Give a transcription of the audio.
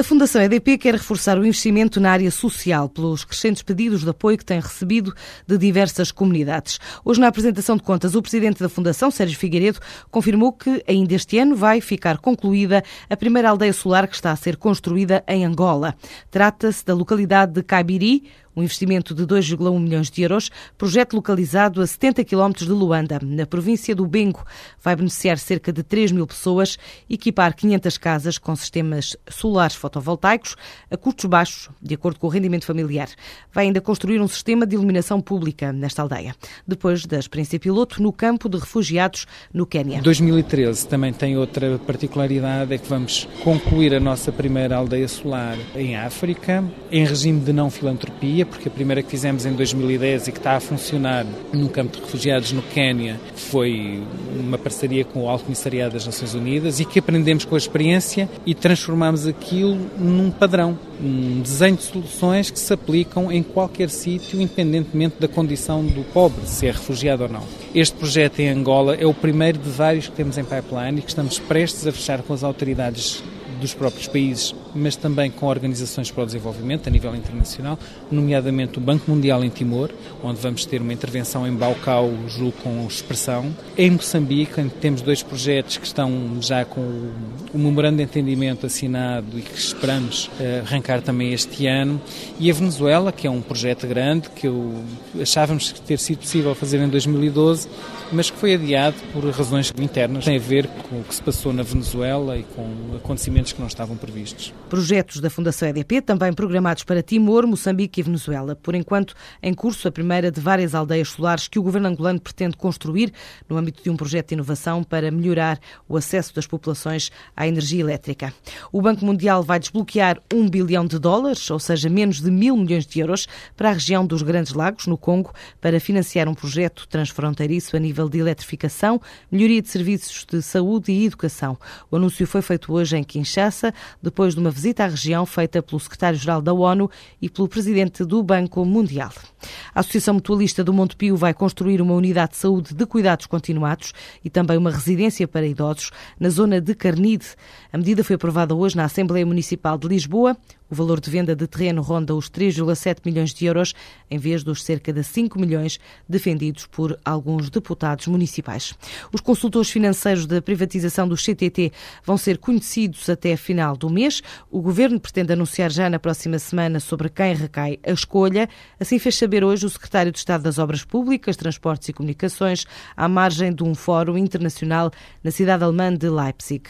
A Fundação EDP quer reforçar o investimento na área social pelos crescentes pedidos de apoio que tem recebido de diversas comunidades. Hoje, na apresentação de contas, o presidente da Fundação, Sérgio Figueiredo, confirmou que ainda este ano vai ficar concluída a primeira aldeia solar que está a ser construída em Angola. Trata-se da localidade de Cabiri, um investimento de 2,1 milhões de euros, projeto localizado a 70 quilómetros de Luanda, na província do Bengo. Vai beneficiar cerca de 3 mil pessoas, equipar 500 casas com sistemas solares fotovoltaicos a custos baixos, de acordo com o rendimento familiar. Vai ainda construir um sistema de iluminação pública nesta aldeia, depois da experiência piloto no campo de refugiados no Quênia. 2013 também tem outra particularidade, é que vamos concluir a nossa primeira aldeia solar em África, em regime de não filantropia, porque a primeira que fizemos em 2010 e que está a funcionar no campo de refugiados no Quênia foi uma parceria com o Alto Comissariado das Nações Unidas e que aprendemos com a experiência e transformamos aquilo num padrão, um desenho de soluções que se aplicam em qualquer sítio, independentemente da condição do pobre, se é refugiado ou não. Este projeto em Angola é o primeiro de vários que temos em pipeline e que estamos prestes a fechar com as autoridades dos próprios países, mas também com organizações para o desenvolvimento a nível internacional, nomeadamente o Banco Mundial em Timor, onde vamos ter uma intervenção em Baucau, julgo com expressão. Em Moçambique, temos dois projetos que estão já com o memorando de entendimento assinado e que esperamos eh, arrancar também este ano. E a Venezuela, que é um projeto grande, que eu achávamos ter sido possível fazer em 2012, mas que foi adiado por razões internas, tem a ver com o que se passou na Venezuela e com acontecimentos que não estavam previstos. Projetos da Fundação EDP também programados para Timor, Moçambique e Venezuela. Por enquanto, em curso a primeira de várias aldeias solares que o governo angolano pretende construir no âmbito de um projeto de inovação para melhorar o acesso das populações à energia elétrica. O Banco Mundial vai desbloquear um bilhão de dólares, ou seja, menos de mil milhões de euros, para a região dos Grandes Lagos, no Congo, para financiar um projeto transfronteiriço a nível de eletrificação, melhoria de serviços de saúde e educação. O anúncio foi feito hoje em Kinshasa Kinshasa, depois de uma visita à região feita pelo secretário-geral da ONU e pelo presidente do Banco Mundial. A Associação Mutualista do Montepio vai construir uma unidade de saúde de cuidados continuados e também uma residência para idosos na zona de Carnide. A medida foi aprovada hoje na Assembleia Municipal de Lisboa. O valor de venda de terreno ronda os 3,7 milhões de euros, em vez dos cerca de 5 milhões defendidos por alguns deputados municipais. Os consultores financeiros da privatização do CTT vão ser conhecidos até a final do mês. O governo pretende anunciar já na próxima semana sobre quem recai a escolha. Assim fez saber hoje o secretário de Estado das Obras Públicas, Transportes e Comunicações, à margem de um fórum internacional na cidade alemã de Leipzig.